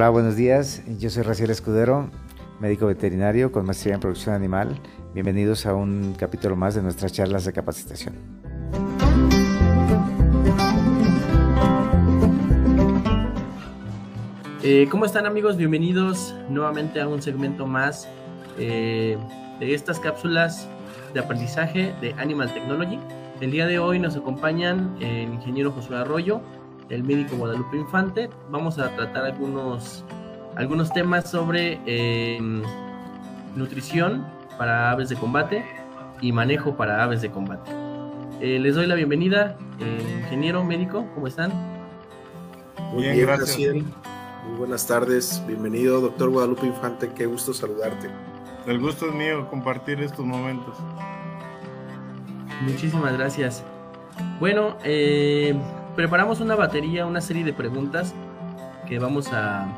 Hola, buenos días. Yo soy Raciel Escudero, médico veterinario con maestría en producción animal. Bienvenidos a un capítulo más de nuestras charlas de capacitación. Eh, ¿Cómo están amigos? Bienvenidos nuevamente a un segmento más eh, de estas cápsulas de aprendizaje de Animal Technology. El día de hoy nos acompañan el ingeniero Josué Arroyo, el médico Guadalupe Infante. Vamos a tratar algunos, algunos temas sobre em, nutrición para aves de combate y manejo para aves de combate. Eh, les doy la bienvenida, eh, ingeniero médico, ¿cómo están? Muy bien, gracias. Muy buenas tardes, bienvenido, doctor Guadalupe Infante, qué gusto saludarte. El gusto es mío compartir estos momentos. Muchísimas gracias. Bueno, eh, preparamos una batería, una serie de preguntas que vamos a,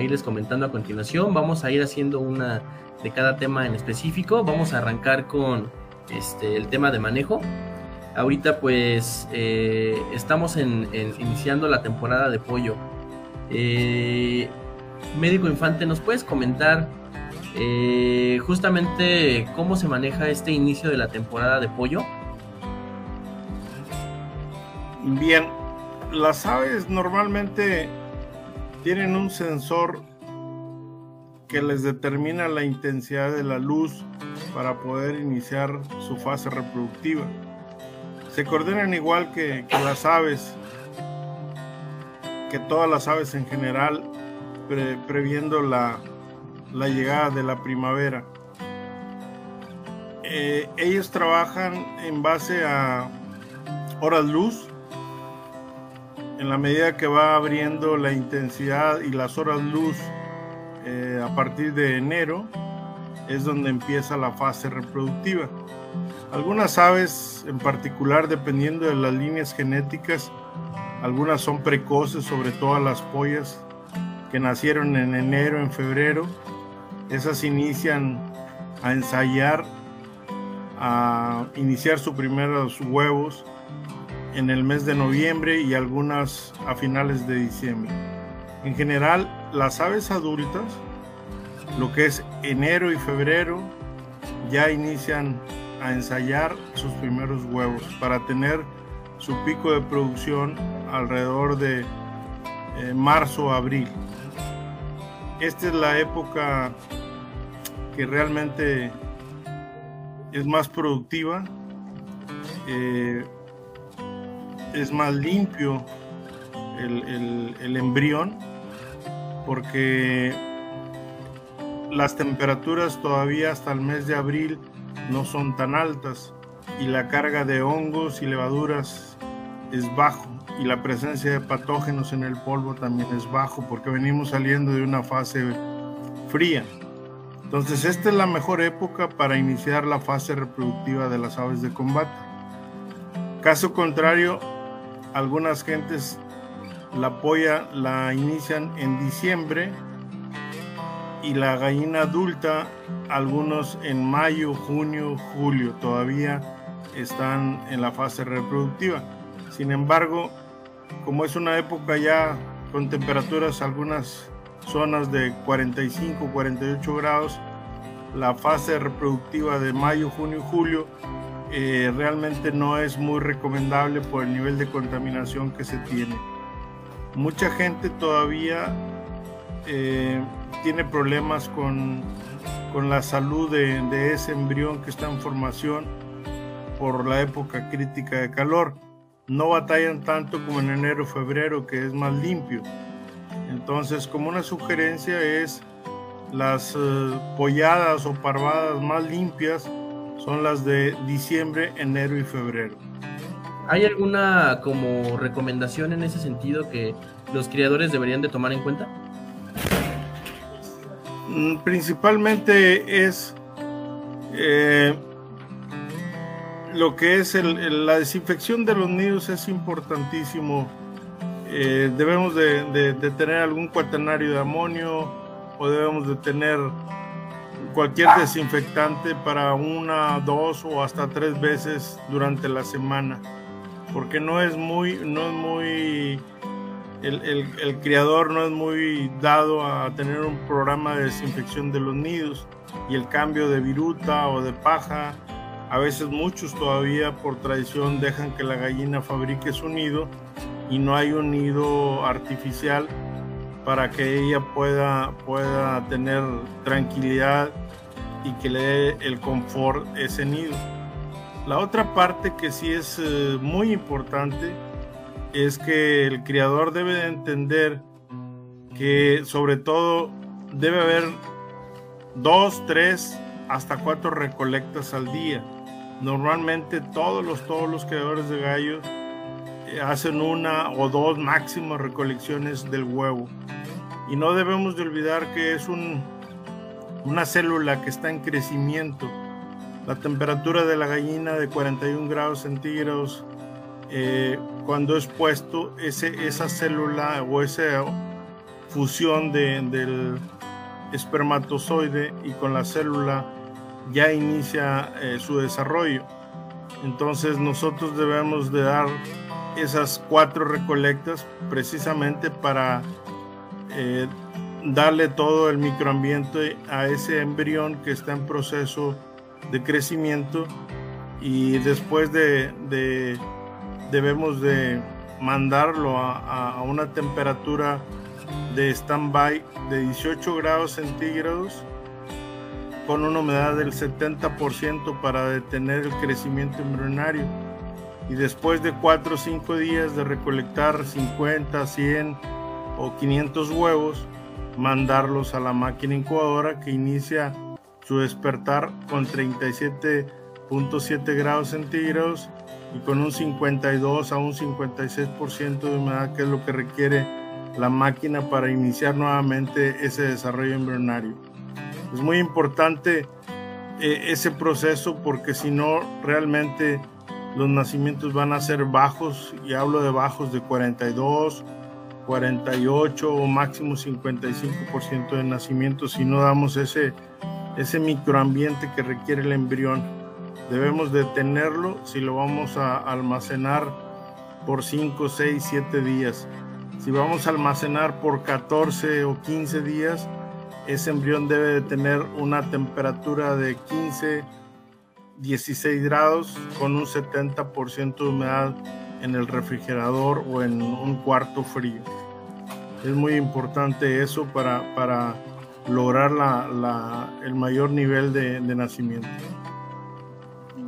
irles comentando a continuación. Vamos a ir haciendo una de cada tema en específico. Vamos a arrancar con este, el tema de manejo. Ahorita pues eh, estamos en, iniciando la temporada de pollo. Eh, Médico Infante, ¿nos puedes comentar eh, justamente cómo se maneja este inicio de la temporada de pollo? Bien, las aves normalmente tienen un sensor que les determina la intensidad de la luz para poder iniciar su fase reproductiva. Se coordinan igual que, las aves, que todas las aves en general, previendo la, llegada de la primavera. Eh, ellos trabajan en base a horas luz en la medida que va abriendo la intensidad y las horas luz eh, a partir de enero, es donde empieza la fase reproductiva. Algunas aves en particular, dependiendo de las líneas genéticas, algunas son precoces, sobre todo las pollas que nacieron en enero, en febrero. Esas inician a ensayar, a iniciar sus primeros huevos en el mes de noviembre y algunas a finales de diciembre. En general, las aves adultas, lo que es enero y febrero, ya inician a ensayar sus primeros huevos para tener su pico de producción alrededor de eh, marzo o abril. Esta es la época que realmente es más productiva. Eh, es más limpio el, embrión porque las temperaturas todavía hasta el mes de abril no son tan altas y la carga de hongos y levaduras es bajo y la presencia de patógenos en el polvo también es bajo porque venimos saliendo de una fase fría. Entonces esta es la mejor época para iniciar la fase reproductiva de las aves de combate. Caso contrario, algunas gentes la polla la inician en diciembre y la gallina adulta algunos en mayo, junio, julio todavía están en la fase reproductiva. Sin embargo, como es una época ya con temperaturas algunas zonas de 45, 48 grados, la fase reproductiva de mayo, junio julio eh, realmente no es muy recomendable por el nivel de contaminación que se tiene. Mucha gente todavía eh, tiene problemas con, con la salud de, ese embrión que está en formación por la época crítica de calor. No batallan tanto como en enero febrero, que es más limpio. Entonces, como una sugerencia es las eh, polladas o parvadas más limpias son las de diciembre, enero y febrero. ¿Hay alguna como recomendación en ese sentido que los criadores deberían de tomar en cuenta? Mm, principalmente es eh, lo que es la desinfección de los nidos es importantísimo. Eh, debemos de, de, tener algún cuaternario de amonio o debemos de tener cualquier desinfectante para una, dos o hasta tres veces durante la semana, porque no es muy, no es muy el, criador no es muy dado a tener un programa de desinfección de los nidos y el cambio de viruta o de paja. A veces muchos todavía por tradición dejan que la gallina fabrique su nido y no hay un nido artificial para que ella pueda, pueda tener tranquilidad y que le dé el confort ese nido. La otra parte que sí es eh, muy importante es que el criador debe de entender que sobre todo debe haber dos, tres, hasta cuatro recolectas al día. Normalmente todos los, todos los criadores de gallos hacen una o dos máximas recolecciones del huevo. Y no debemos de olvidar que es un, una célula que está en crecimiento. La temperatura de la gallina de 41 grados centígrados eh, cuando es puesto ese, esa célula o esa fusión del espermatozoide y con la célula ya inicia eh, su desarrollo. Entonces nosotros debemos de dar esas cuatro recolectas precisamente para eh, darle todo el microambiente a ese embrión que está en proceso de crecimiento y después de debemos de mandarlo a, una temperatura de stand-by de 18 grados centígrados con una humedad del 70% para detener el crecimiento embrionario. Y después de 4 o 5 días de recolectar 50, 100 o 500 huevos, mandarlos a la máquina incubadora que inicia su despertar con 37.7 grados centígrados y con un 52 a un 56% de humedad, que es lo que requiere la máquina para iniciar nuevamente ese desarrollo embrionario. Es muy importante eh, ese proceso porque si no, realmente los nacimientos van a ser bajos, y hablo de bajos de 42, 48 o máximo 55% de nacimientos si no damos ese, ese microambiente que requiere el embrión debemos de tenerlo si lo vamos a almacenar por 5, 6, 7 días. Si vamos a almacenar por 14 o 15 días, ese embrión debe de tener una temperatura de 15, 16 grados con un 70% de humedad en el refrigerador o en un cuarto frío. Es muy importante eso para, para lograr el mayor nivel de nacimiento.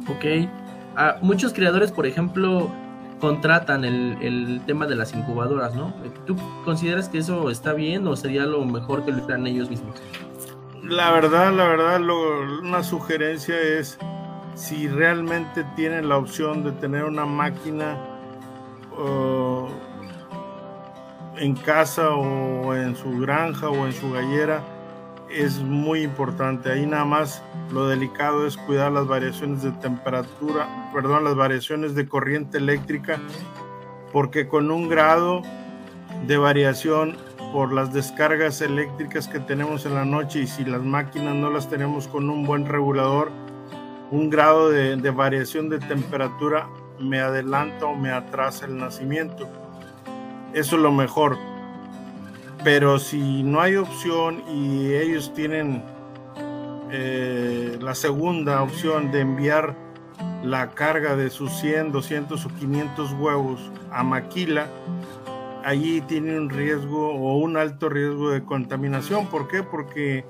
Ok. Ah, muchos creadores, por ejemplo, contratan el, tema de las incubadoras, ¿no? ¿Tú consideras que eso está bien o sería lo mejor que lo hicieran ellos mismos? La verdad, la verdad, una sugerencia es si realmente tienen la opción de tener una máquina en casa o en su granja o en su gallera, es muy importante. Ahí nada más lo delicado es cuidar las variaciones de temperatura, perdón, las variaciones de corriente eléctrica, porque con un grado de variación por las descargas eléctricas que tenemos en la noche y si las máquinas no las tenemos con un buen regulador, un grado de, variación de temperatura me adelanta o me atrasa el nacimiento. Eso es lo mejor pero si no hay opción y ellos tienen eh, la segunda opción de enviar la carga de sus 100, 200 o 500 huevos a Maquila, allí tiene un riesgo o un alto riesgo de contaminación. ¿Por qué? Porque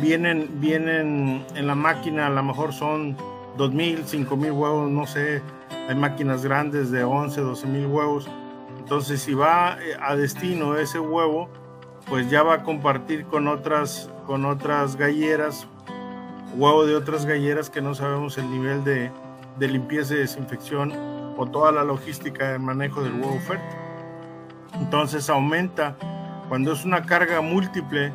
vienen, vienen en la máquina, a lo mejor son 2.000, 5.000 huevos, no sé, hay máquinas grandes de 11, 12.000 huevos. Entonces, si va eh, a destino ese huevo, pues ya va a compartir con otras, con otras galleras, huevo de otras galleras que no sabemos el nivel de, limpieza y desinfección o toda la logística de manejo del huevo fértil. Entonces aumenta. Cuando es una carga múltiple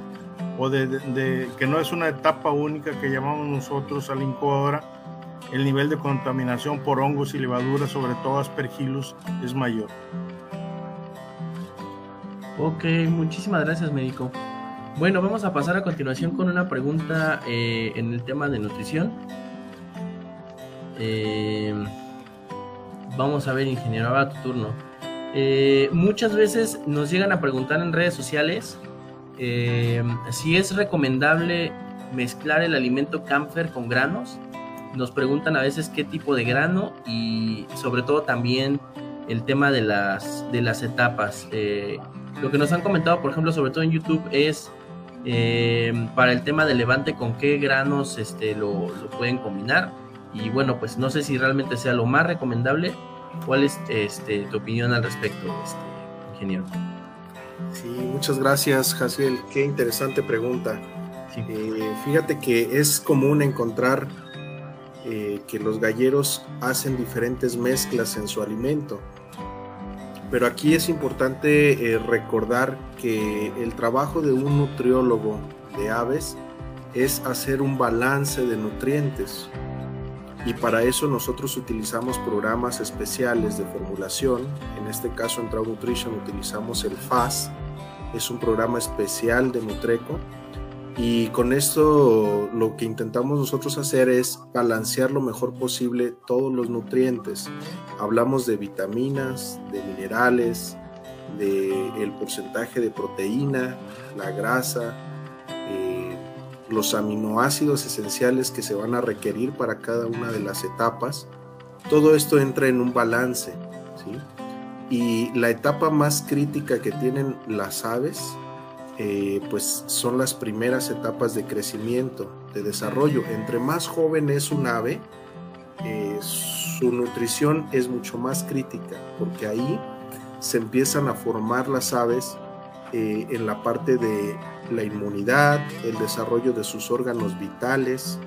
o de, que no es una etapa única que llamamos nosotros a la incubadora, el nivel de contaminación por hongos y levaduras, sobre todo aspergillus, es mayor. Ok, muchísimas gracias médico. Bueno, vamos a pasar a continuación con una pregunta eh, en el tema de nutrición. Eh, vamos a ver, ingeniero, ahora tu turno. Eh, muchas veces nos llegan a preguntar en redes sociales eh, si es recomendable mezclar el alimento camfer con granos. Nos preguntan a veces qué tipo de grano y sobre todo también el tema de las, de las etapas. Eh, lo que nos han comentado, por ejemplo, sobre todo en YouTube, es para el tema de levante con qué granos este, lo, lo pueden combinar. Y bueno, pues no sé si realmente sea lo más recomendable, ¿Cuál es este, tu opinión al respecto, este, ingeniero? Sí, muchas gracias, Jaciel. Qué interesante pregunta. Eh, fíjate que es común encontrar eh, que los galleros hacen diferentes mezclas en su alimento. Pero aquí es importante eh, recordar que el trabajo de un nutriólogo de aves es hacer un balance de nutrientes y para eso nosotros utilizamos programas especiales de formulación. En este caso en Trau Nutrition utilizamos el FAS, es un programa especial de Nutreco y con esto lo que intentamos nosotros hacer es balancear lo mejor posible todos los nutrientes. Hablamos de vitaminas, de minerales, de el porcentaje de proteína, la grasa, los aminoácidos esenciales que se van a requerir para cada una de las etapas. Todo esto entra en un balance. Y la etapa más crítica que tienen las aves, eh, pues son las primeras etapas de crecimiento, de desarrollo. Entre más joven es un ave, eh, su nutrición es mucho más crítica, porque ahí se empiezan a formar las aves eh, en la parte de la inmunidad, el desarrollo de sus órganos vitales,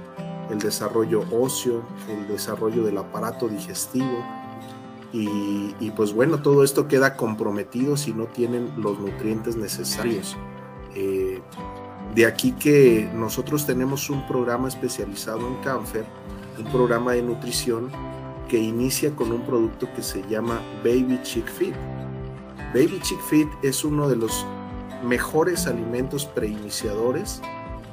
el desarrollo óseo, el desarrollo del aparato digestivo. Y, pues bueno, todo esto queda comprometido si no tienen los nutrientes necesarios. Eh, de aquí que nosotros tenemos un programa especializado en cáncer, un programa de nutrición que inicia con un producto que se llama Baby Chick Feed. Baby Chick Feed es uno de los mejores alimentos preiniciadores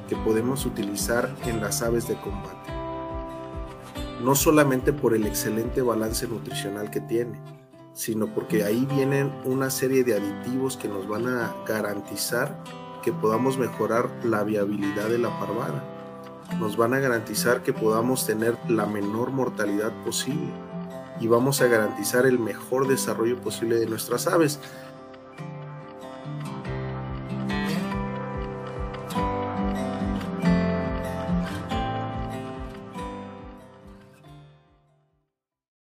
que podemos utilizar en las aves de combate. No solamente por el excelente balance nutricional que tiene, sino porque ahí vienen una serie de aditivos que nos van a garantizar que podamos mejorar la viabilidad de la parvada. Nos van a garantizar que podamos tener la menor mortalidad posible y vamos a garantizar el mejor desarrollo posible de nuestras aves.